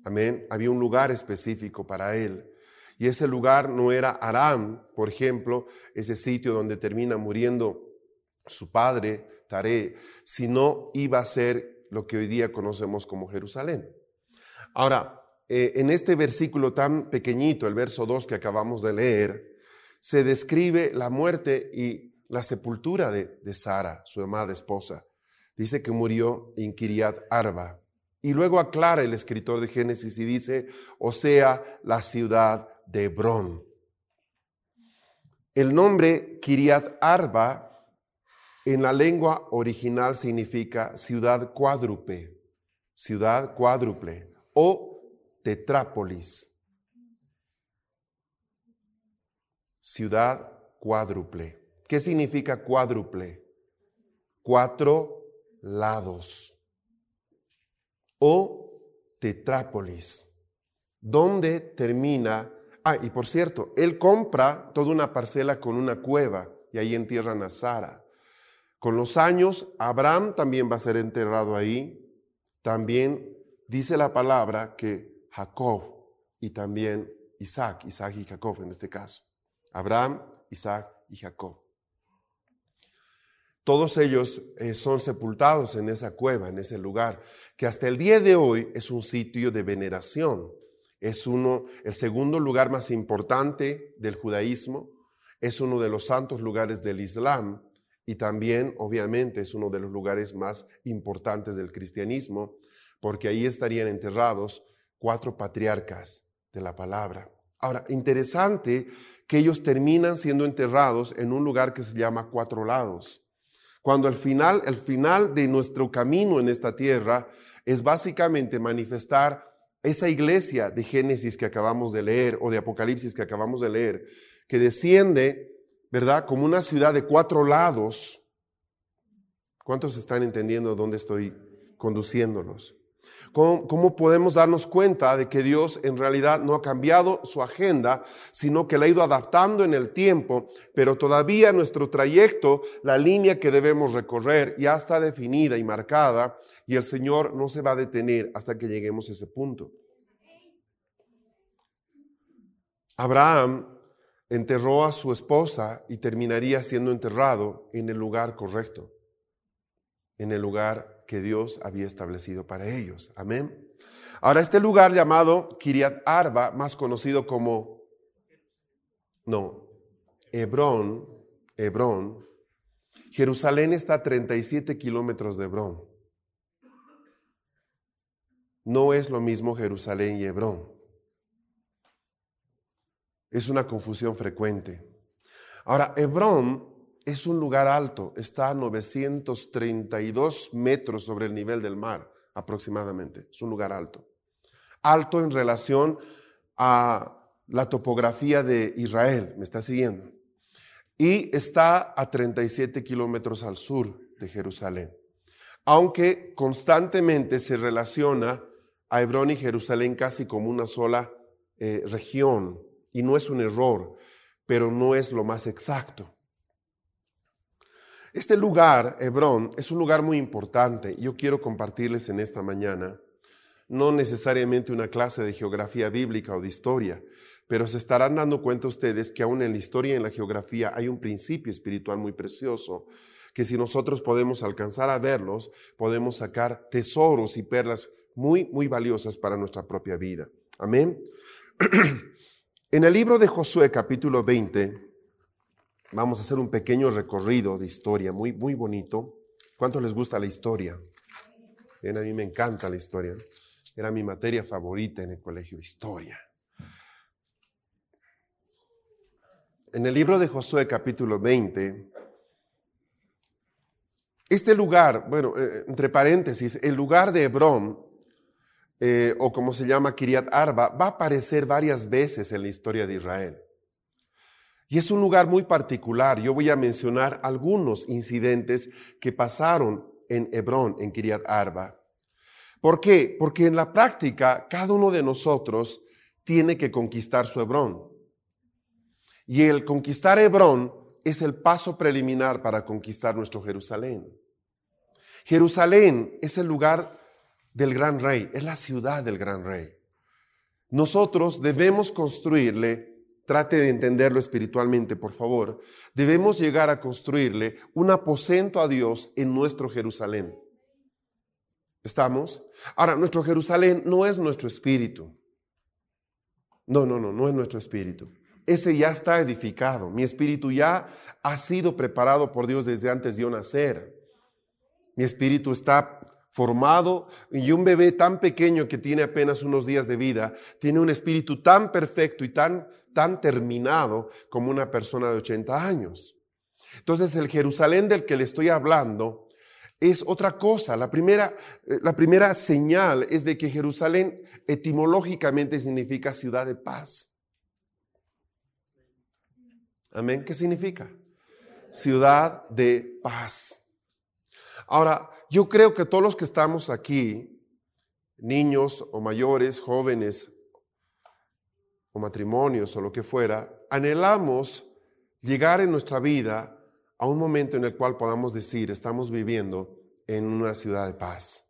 Amén. Había un lugar específico para él. Y ese lugar no era Aram, por ejemplo, ese sitio donde termina muriendo su padre, Tare, sino iba a ser lo que hoy día conocemos como Jerusalén. Ahora, eh, en este versículo tan pequeñito, el verso 2 que acabamos de leer, se describe la muerte y la sepultura de, de Sara, su amada esposa. Dice que murió en Kiriat Arba. Y luego aclara el escritor de Génesis y dice, o sea, la ciudad de Hebrón. El nombre Kiriat Arba en la lengua original significa ciudad cuádruple, ciudad cuádruple o tetrápolis. Ciudad cuádruple. ¿Qué significa cuádruple? Cuatro lados. O tetrápolis. ¿Dónde termina? Ah, y por cierto, él compra toda una parcela con una cueva y ahí entierran a Sara. Con los años, Abraham también va a ser enterrado ahí. También dice la palabra que Jacob y también Isaac, Isaac y Jacob en este caso. Abraham, Isaac y Jacob. Todos ellos eh, son sepultados en esa cueva, en ese lugar, que hasta el día de hoy es un sitio de veneración. Es uno, el segundo lugar más importante del judaísmo, es uno de los santos lugares del Islam y también, obviamente, es uno de los lugares más importantes del cristianismo, porque ahí estarían enterrados cuatro patriarcas de la palabra. Ahora, interesante que ellos terminan siendo enterrados en un lugar que se llama Cuatro Lados. Cuando al final, el final de nuestro camino en esta tierra es básicamente manifestar esa iglesia de Génesis que acabamos de leer o de Apocalipsis que acabamos de leer, que desciende ¿verdad? Como una ciudad de cuatro lados. ¿Cuántos están entendiendo dónde estoy conduciéndolos? ¿Cómo, podemos darnos cuenta de que Dios en realidad no ha cambiado su agenda, sino que la ha ido adaptando en el tiempo, pero todavía nuestro trayecto, la línea que debemos recorrer ya está definida y marcada y el Señor no se va a detener hasta que lleguemos a ese punto? Abraham enterró a su esposa y terminaría siendo enterrado en el lugar correcto, en el lugar que Dios había establecido para ellos. Amén. Ahora, este lugar llamado Kiriat Arba, más conocido como, no, Hebrón, Hebrón, Jerusalén está a 37 kilómetros de Hebrón. No es lo mismo Jerusalén y Hebrón. Es una confusión frecuente. Ahora, Hebrón es un lugar alto, está a 932 metros sobre el nivel del mar aproximadamente. Es un lugar alto. Alto en relación a la topografía de Israel, ¿me está siguiendo? Y está a 37 kilómetros al sur de Jerusalén. Aunque constantemente se relaciona a Hebrón y Jerusalén casi como una sola eh, región, y no es un error, pero no es lo más exacto. Este lugar, Hebrón, es un lugar muy importante. Yo quiero compartirles en esta mañana, no necesariamente una clase de geografía bíblica o de historia, pero se estarán dando cuenta ustedes que aún en la historia y en la geografía hay un principio espiritual muy precioso, que si nosotros podemos alcanzar a verlos, podemos sacar tesoros y perlas muy, muy valiosas para nuestra propia vida. Amén. En el libro de Josué capítulo 20, vamos a hacer un pequeño recorrido de historia, muy, muy bonito. ¿Cuánto les gusta la historia? Bien, a mí me encanta la historia. Era mi materia favorita en el colegio, historia. En el libro de Josué capítulo 20, este lugar, bueno, eh, entre paréntesis, el lugar de Hebrón eh, o como se llama Kiriat Arba, va a aparecer varias veces en la historia de Israel. Y es un lugar muy particular. Yo voy a mencionar algunos incidentes que pasaron en Hebrón, en Kiriat Arba. ¿Por qué? Porque en la práctica cada uno de nosotros tiene que conquistar su Hebrón. Y el conquistar Hebrón es el paso preliminar para conquistar nuestro Jerusalén. Jerusalén es el lugar del gran rey, es la ciudad del gran rey. Nosotros debemos construirle, trate de entenderlo espiritualmente, por favor, debemos llegar a construirle un aposento a Dios en nuestro Jerusalén. ¿Estamos? Ahora, nuestro Jerusalén no es nuestro espíritu. No, no, no, no es nuestro espíritu. Ese ya está edificado. Mi espíritu ya ha sido preparado por Dios desde antes de yo nacer. Mi espíritu está formado y un bebé tan pequeño que tiene apenas unos días de vida tiene un espíritu tan perfecto y tan, tan terminado como una persona de 80 años. Entonces el Jerusalén del que le estoy hablando es otra cosa. La primera, eh, la primera señal es de que Jerusalén etimológicamente significa ciudad de paz. Amén. ¿Qué significa? Ciudad de paz. Ahora, yo creo que todos los que estamos aquí, niños o mayores, jóvenes o matrimonios o lo que fuera, anhelamos llegar en nuestra vida a un momento en el cual podamos decir, estamos viviendo en una ciudad de paz.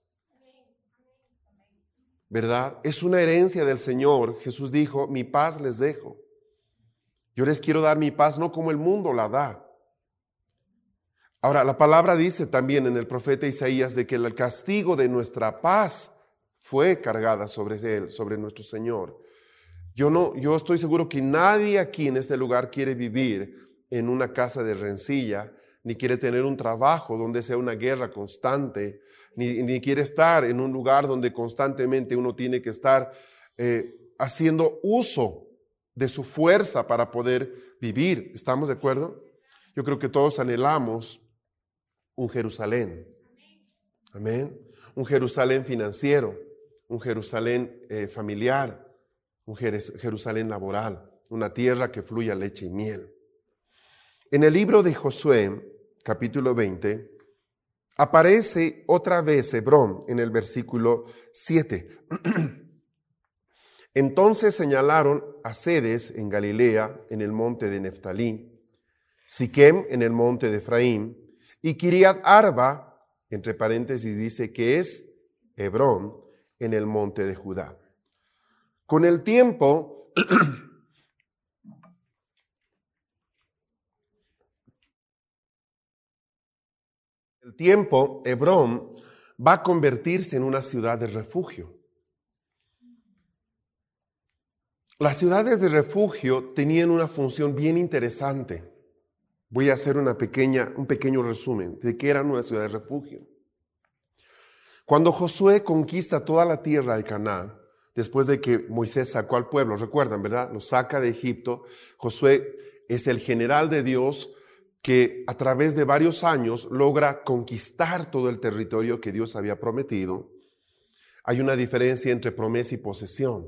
¿Verdad? Es una herencia del Señor. Jesús dijo, mi paz les dejo. Yo les quiero dar mi paz no como el mundo la da. Ahora, la palabra dice también en el profeta Isaías de que el castigo de nuestra paz fue cargada sobre él, sobre nuestro Señor. Yo no, yo estoy seguro que nadie aquí en este lugar quiere vivir en una casa de rencilla, ni quiere tener un trabajo donde sea una guerra constante, ni, quiere estar en un lugar donde constantemente uno tiene que estar eh, haciendo uso de su fuerza para poder vivir. ¿Estamos de acuerdo? Yo creo que todos anhelamos un Jerusalén. Amén. Un Jerusalén financiero, un Jerusalén eh, familiar, un Jerusalén laboral, una tierra que fluya leche y miel. En el libro de Josué, capítulo 20, aparece otra vez Hebrón en el versículo 7. Entonces señalaron a Sedes en Galilea, en el monte de Neftalí, Siquem en el monte de Efraín, y Kiriat Arba, entre paréntesis dice que es Hebrón, en el monte de Judá. Con el tiempo, el tiempo, Hebrón va a convertirse en una ciudad de refugio. Las ciudades de refugio tenían una función bien interesante. Voy a hacer una pequeña, un pequeño resumen de qué eran una ciudad de refugio. Cuando Josué conquista toda la tierra de Canaán, después de que Moisés sacó al pueblo, recuerdan, ¿verdad? Lo saca de Egipto. Josué es el general de Dios que a través de varios años logra conquistar todo el territorio que Dios había prometido, hay una diferencia entre promesa y posesión.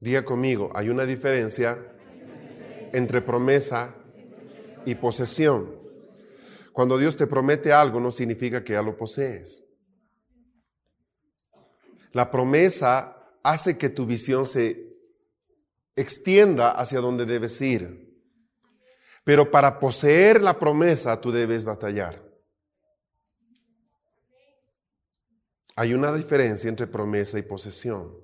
Diga conmigo, hay una diferencia entre promesa y posesión. Cuando Dios te promete algo no significa que ya lo posees. La promesa hace que tu visión se extienda hacia donde debes ir. Pero para poseer la promesa tú debes batallar. Hay una diferencia entre promesa y posesión.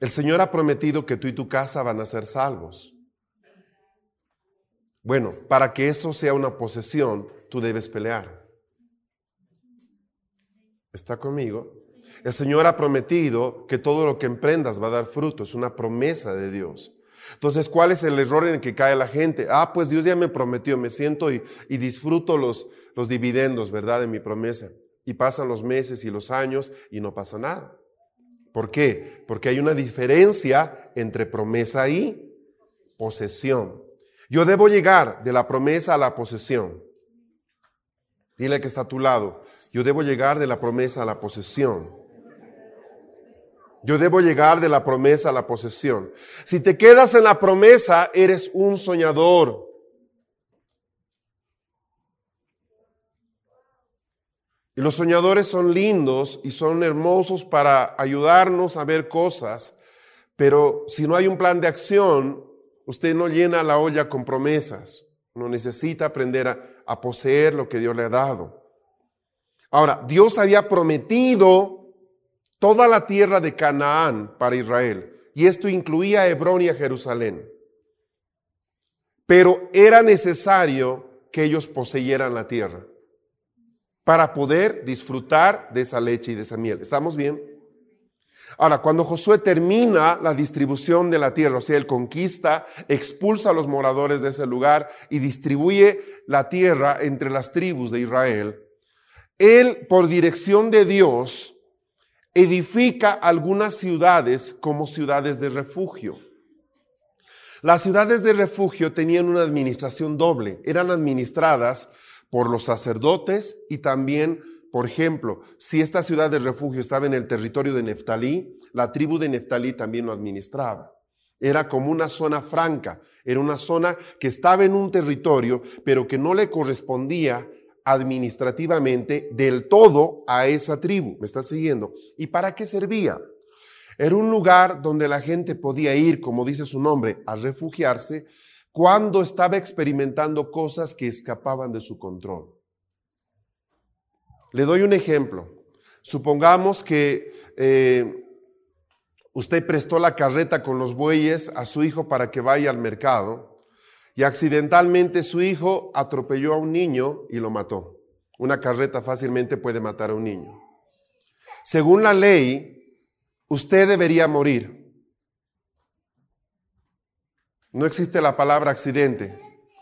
El Señor ha prometido que tú y tu casa van a ser salvos. Bueno, para que eso sea una posesión, tú debes pelear. ¿Está conmigo? El Señor ha prometido que todo lo que emprendas va a dar fruto. Es una promesa de Dios. Entonces, ¿cuál es el error en el que cae la gente? Ah, pues Dios ya me prometió, me siento y, disfruto los, dividendos, ¿verdad? De mi promesa. Y pasan los meses y los años y no pasa nada. ¿Por qué? Porque hay una diferencia entre promesa y posesión. Yo debo llegar de la promesa a la posesión. Dile que está a tu lado. Yo debo llegar de la promesa a la posesión. Yo debo llegar de la promesa a la posesión. Si te quedas en la promesa, eres un soñador. Y los soñadores son lindos y son hermosos para ayudarnos a ver cosas, pero si no hay un plan de acción, usted no llena la olla con promesas. Uno necesita aprender a, poseer lo que Dios le ha dado. Ahora, Dios había prometido toda la tierra de Canaán para Israel, y esto incluía Hebrón y a Jerusalén. Pero era necesario que ellos poseyeran la tierra para poder disfrutar de esa leche y de esa miel. ¿Estamos bien? Ahora, cuando Josué termina la distribución de la tierra, o sea, él conquista, expulsa a los moradores de ese lugar y distribuye la tierra entre las tribus de Israel, él, por dirección de Dios, edifica algunas ciudades como ciudades de refugio. Las ciudades de refugio tenían una administración doble, eran administradas por los sacerdotes y también, por ejemplo, si esta ciudad de refugio estaba en el territorio de Neftalí, la tribu de Neftalí también lo administraba. Era como una zona franca, era una zona que estaba en un territorio, pero que no le correspondía administrativamente del todo a esa tribu. ¿Me estás siguiendo? ¿Y para qué servía? Era un lugar donde la gente podía ir, como dice su nombre, a refugiarse cuando estaba experimentando cosas que escapaban de su control. Le doy un ejemplo. Supongamos que eh, usted prestó la carreta con los bueyes a su hijo para que vaya al mercado y accidentalmente su hijo atropelló a un niño y lo mató. Una carreta fácilmente puede matar a un niño. Según la ley, usted debería morir. No existe la palabra accidente.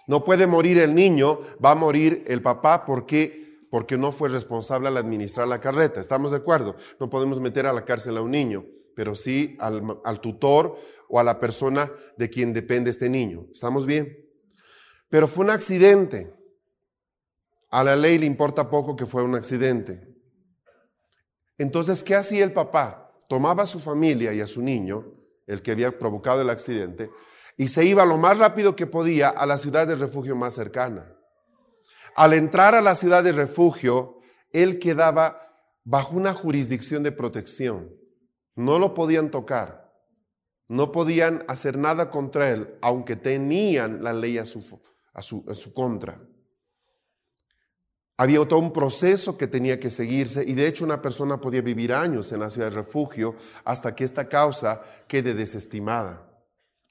No puede morir el niño, va a morir el papá porque, porque no fue responsable al administrar la carreta. ¿Estamos de acuerdo? No podemos meter a la cárcel a un niño, pero sí al, tutor o a la persona de quien depende este niño. ¿Estamos bien? Pero fue un accidente. A la ley le importa poco que fue un accidente. Entonces, ¿qué hacía el papá? Tomaba a su familia y a su niño, el que había provocado el accidente, y se iba lo más rápido que podía a la ciudad de refugio más cercana. Al entrar a la ciudad de refugio, él quedaba bajo una jurisdicción de protección. No lo podían tocar, no podían hacer nada contra él, aunque tenían la ley a su, su contra. Había todo un proceso que tenía que seguirse y de hecho una persona podía vivir años en la ciudad de refugio hasta que esta causa quede desestimada.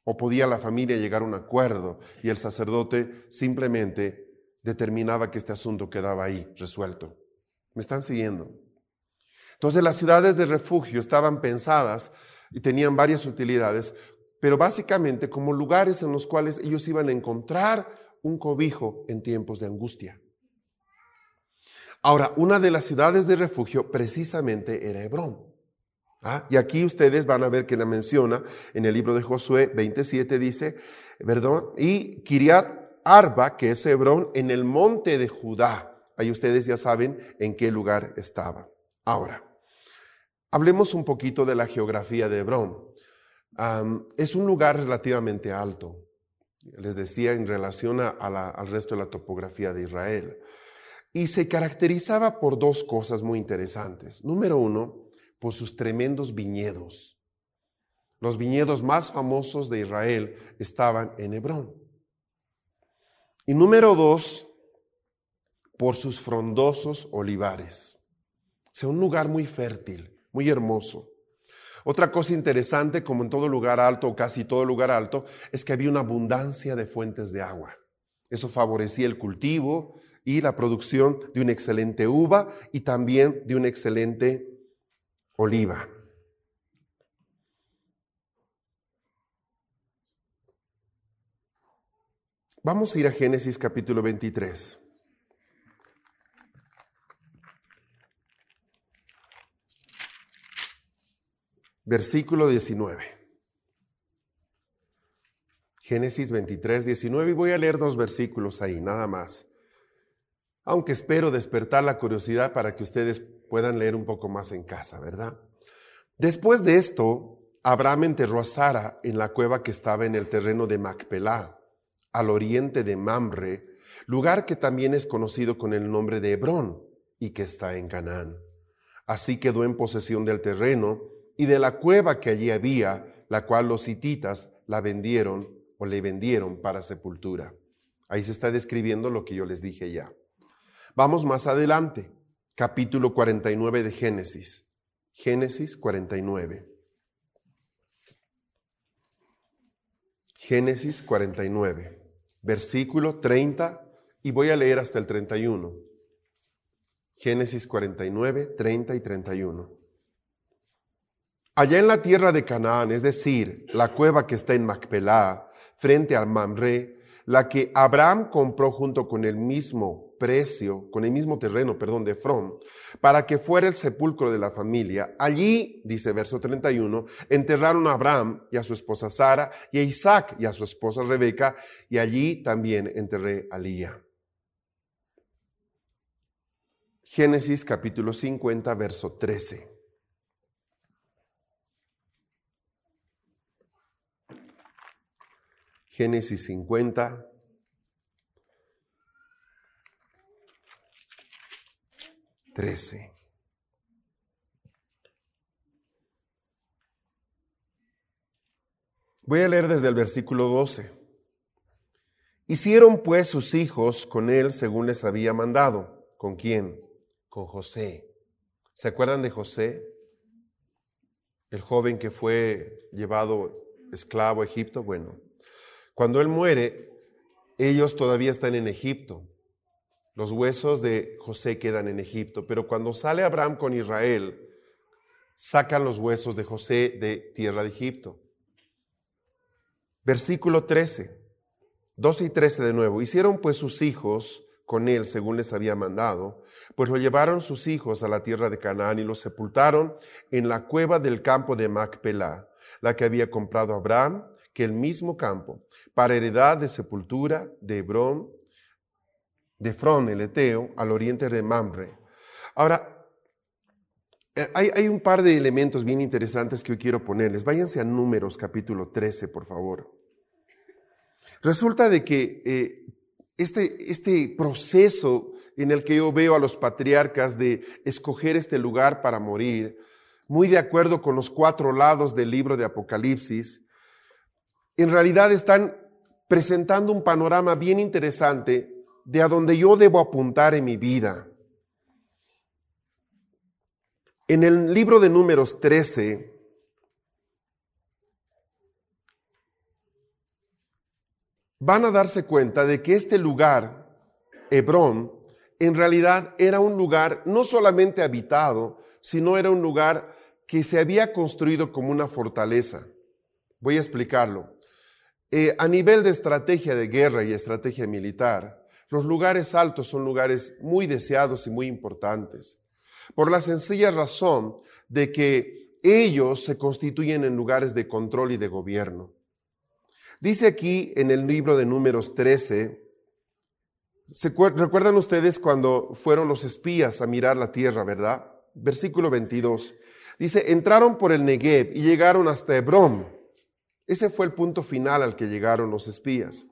O podía la familia llegar a un acuerdo y el sacerdote simplemente determinaba que este asunto quedaba ahí, resuelto. ¿Me están siguiendo? Entonces las ciudades de refugio estaban pensadas y tenían varias utilidades, pero básicamente como lugares en los cuales ellos iban a encontrar un cobijo en tiempos de angustia. Ahora, una de las ciudades de refugio precisamente era Hebrón. ¿Ah? Y aquí ustedes van a ver que la menciona en el libro de Josué 27, dice, perdón, y Kiriat Arba, que es Hebrón, en el monte de Judá. Ahí ustedes ya saben en qué lugar estaba. Ahora, hablemos un poquito de la geografía de Hebrón. es un lugar relativamente alto, les decía, en relación al resto de la topografía de Israel. Y se caracterizaba por dos cosas muy interesantes. Número uno, por sus tremendos viñedos. Los viñedos más famosos de Israel estaban en Hebrón. Y número dos, por sus frondosos olivares. O sea, un lugar muy fértil, muy hermoso. Otra cosa interesante, como en todo lugar alto, o casi todo lugar alto, es que había una abundancia de fuentes de agua. Eso favorecía el cultivo y la producción de una excelente uva y también de un excelente oliva. Vamos a ir a Génesis capítulo 23. Versículo 19. Génesis 23, 19 y voy a leer dos versículos ahí, nada más. Aunque espero despertar la curiosidad para que ustedes puedan leer un poco más en casa, ¿verdad? Después de esto, Abraham enterró a Sara en la cueva que estaba en el terreno de Macpelá, al oriente de Mamre, lugar que también es conocido con el nombre de Hebrón y que está en Canaán. Así quedó en posesión del terreno y de la cueva que allí había, la cual los hititas la vendieron o le vendieron para sepultura. Ahí se está describiendo lo que yo les dije ya. Vamos más adelante, capítulo 49 de Génesis. Génesis 49. Génesis 49, versículo 30 y voy a leer hasta el 31. Génesis 49, 30 y 31. Allá en la tierra de Canaán, es decir, la cueva que está en Macpelá, frente al Mamre, la que Abraham compró junto con el mismo precio, con el mismo terreno, perdón, de From, para que fuera el sepulcro de la familia. Allí, dice verso 31, enterraron a Abraham y a su esposa Sara y a Isaac y a su esposa Rebeca, y allí también enterré a Lía. Génesis capítulo 50, verso 13. Génesis 50. Trece. Voy a leer desde el versículo 12. Hicieron pues sus hijos con él según les había mandado. ¿Con quién? Con José. ¿Se acuerdan de José? El joven que fue llevado esclavo a Egipto. Bueno, cuando él muere, ellos todavía están en Egipto. Los huesos de José quedan en Egipto, pero cuando sale Abraham con Israel, sacan los huesos de José de tierra de Egipto. Versículo 13, 12 y 13 de nuevo. Hicieron pues sus hijos con él según les había mandado, pues lo llevaron sus hijos a la tierra de Canaán y los sepultaron en la cueva del campo de Macpelá, la que había comprado Abraham, que el mismo campo para heredad de sepultura de Hebrón, de Frón, el Eteo, al oriente de Mamre. Ahora, eh, hay, un par de elementos bien interesantes que hoy quiero ponerles. Váyanse a Números capítulo 13, por favor. Resulta de que eh, este, este proceso en el que yo veo a los patriarcas de escoger este lugar para morir, muy de acuerdo con los cuatro lados del libro de Apocalipsis, en realidad están presentando un panorama bien interesante de a donde yo debo apuntar en mi vida. En el libro de números 13, van a darse cuenta de que este lugar, Hebrón, en realidad era un lugar no solamente habitado, sino era un lugar que se había construido como una fortaleza. Voy a explicarlo. Eh, a nivel de estrategia de guerra y estrategia militar, los lugares altos son lugares muy deseados y muy importantes, por la sencilla razón de que ellos se constituyen en lugares de control y de gobierno. Dice aquí en el libro de números 13, recuerdan ustedes cuando fueron los espías a mirar la tierra, verdad? Versículo 22. Dice, entraron por el Negev y llegaron hasta Hebrón ese fue el punto final al que llegaron los espías.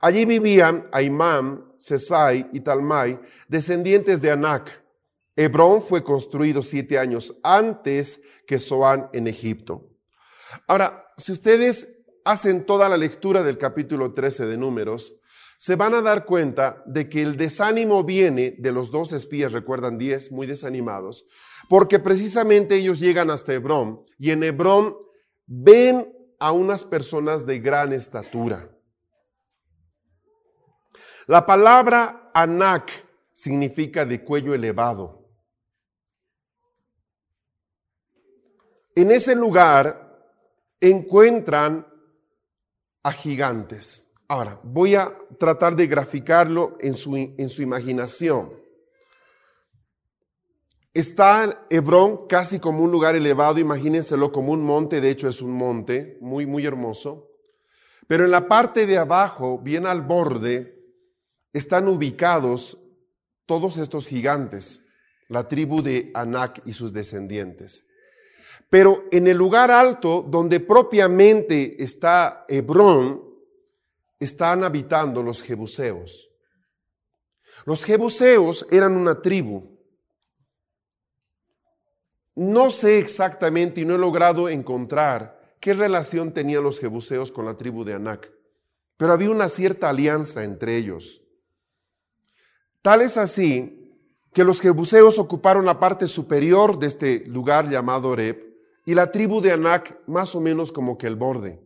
Allí vivían Aimán, Sesai y Talmai, descendientes de Anac. Hebrón fue construido siete años antes que Zoán en Egipto. Ahora, si ustedes hacen toda la lectura del capítulo 13 de Números, se van a dar cuenta de que el desánimo viene de los dos espías, recuerdan diez, muy desanimados, porque precisamente ellos llegan hasta Hebrón y en Hebrón ven a unas personas de gran estatura. La palabra anak significa de cuello elevado. En ese lugar encuentran a gigantes. Ahora, voy a tratar de graficarlo en su, en su imaginación. Está Hebrón casi como un lugar elevado, imagínenselo como un monte, de hecho es un monte muy, muy hermoso. Pero en la parte de abajo, bien al borde, están ubicados todos estos gigantes, la tribu de Anak y sus descendientes. Pero en el lugar alto, donde propiamente está Hebrón, están habitando los jebuseos. Los jebuseos eran una tribu. No sé exactamente y no he logrado encontrar qué relación tenían los jebuseos con la tribu de Anac, pero había una cierta alianza entre ellos. Tal es así que los jebuseos ocuparon la parte superior de este lugar llamado Oreb y la tribu de Anac más o menos como que el borde.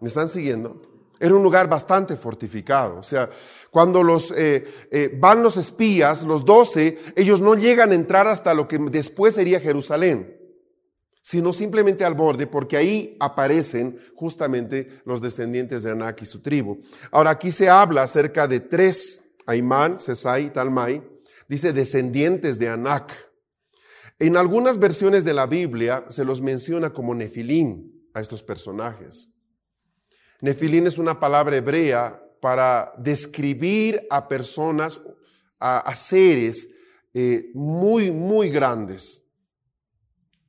¿Me están siguiendo? Era un lugar bastante fortificado. O sea, cuando los, eh, eh, van los espías, los doce, ellos no llegan a entrar hasta lo que después sería Jerusalén, sino simplemente al borde, porque ahí aparecen justamente los descendientes de Anac y su tribu. Ahora, aquí se habla acerca de tres Aimán, Sesai Talmai, dice descendientes de Anac. En algunas versiones de la Biblia se los menciona como Nefilín a estos personajes. Nefilín es una palabra hebrea para describir a personas, a, seres eh, muy, muy grandes.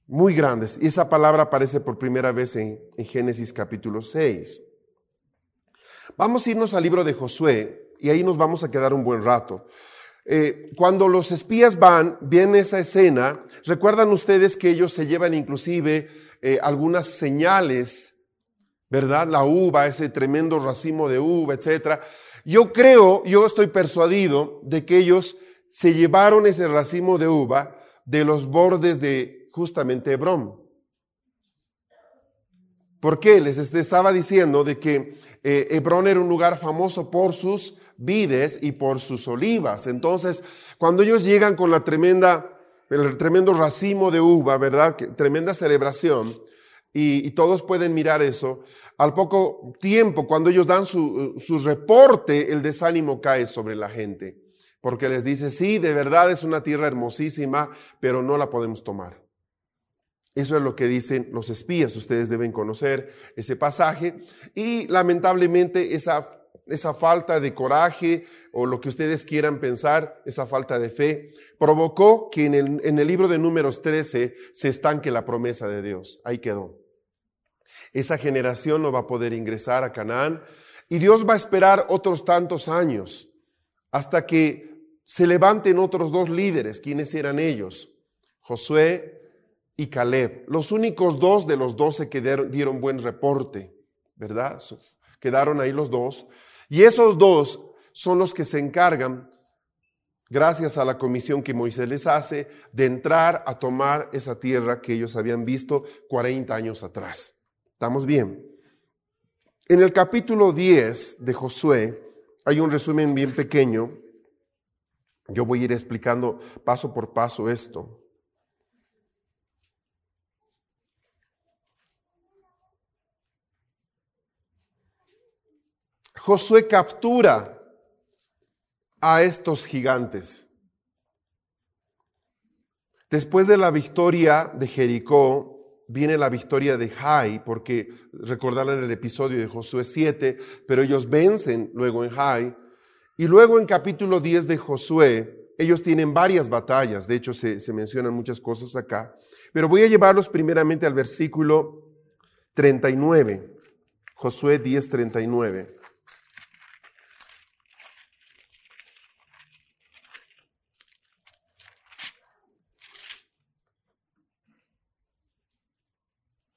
Muy grandes. Y esa palabra aparece por primera vez en, en Génesis capítulo 6. Vamos a irnos al libro de Josué, y ahí nos vamos a quedar un buen rato. Eh, cuando los espías van, viene esa escena, recuerdan ustedes que ellos se llevan inclusive eh, algunas señales, ¿verdad? La uva, ese tremendo racimo de uva, etc. Yo creo, yo estoy persuadido de que ellos se llevaron ese racimo de uva de los bordes de justamente Hebrón. ¿Por qué? Les estaba diciendo de que eh, Hebrón era un lugar famoso por sus vides y por sus olivas. Entonces, cuando ellos llegan con la tremenda, el tremendo racimo de uva, ¿verdad? tremenda celebración, y, todos pueden mirar eso, al poco tiempo, cuando ellos dan su, su reporte, el desánimo cae sobre la gente, porque les dice, sí, de verdad es una tierra hermosísima, pero no la podemos tomar. Eso es lo que dicen los espías. Ustedes deben conocer ese pasaje. Y lamentablemente esa esa falta de coraje o lo que ustedes quieran pensar, esa falta de fe, provocó que en el, en el libro de números 13 se estanque la promesa de Dios. Ahí quedó. Esa generación no va a poder ingresar a Canaán y Dios va a esperar otros tantos años hasta que se levanten otros dos líderes. ¿Quiénes eran ellos? Josué y Caleb, los únicos dos de los doce que dieron buen reporte, ¿verdad? Quedaron ahí los dos. Y esos dos son los que se encargan, gracias a la comisión que Moisés les hace, de entrar a tomar esa tierra que ellos habían visto 40 años atrás. ¿Estamos bien? En el capítulo 10 de Josué hay un resumen bien pequeño. Yo voy a ir explicando paso por paso esto. Josué captura a estos gigantes. Después de la victoria de Jericó, viene la victoria de Jai, porque recordarán el episodio de Josué 7, pero ellos vencen luego en Jai. Y luego en capítulo 10 de Josué, ellos tienen varias batallas, de hecho se, se mencionan muchas cosas acá, pero voy a llevarlos primeramente al versículo 39, Josué 10, 39.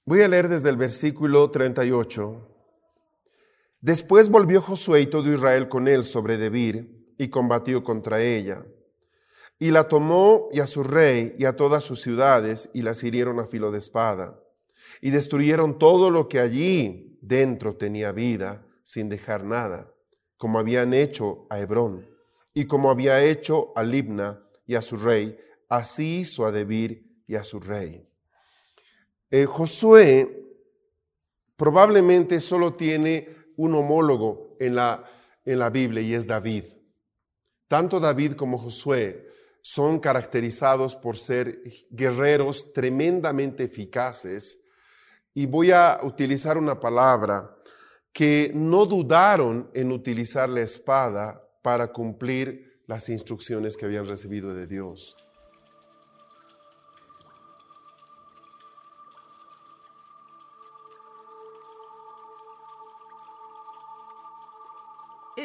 Voy a leer desde el versículo 38. Después volvió Josué y todo Israel con él sobre Debir y combatió contra ella. Y la tomó y a su rey y a todas sus ciudades y las hirieron a filo de espada. Y destruyeron todo lo que allí dentro tenía vida sin dejar nada, como habían hecho a Hebrón y como había hecho a Libna y a su rey, así hizo a Debir y a su rey. Eh, Josué probablemente solo tiene un homólogo en la, en la Biblia y es David. Tanto David como Josué son caracterizados por ser guerreros tremendamente eficaces y voy a utilizar una palabra que no dudaron en utilizar la espada para cumplir las instrucciones que habían recibido de Dios.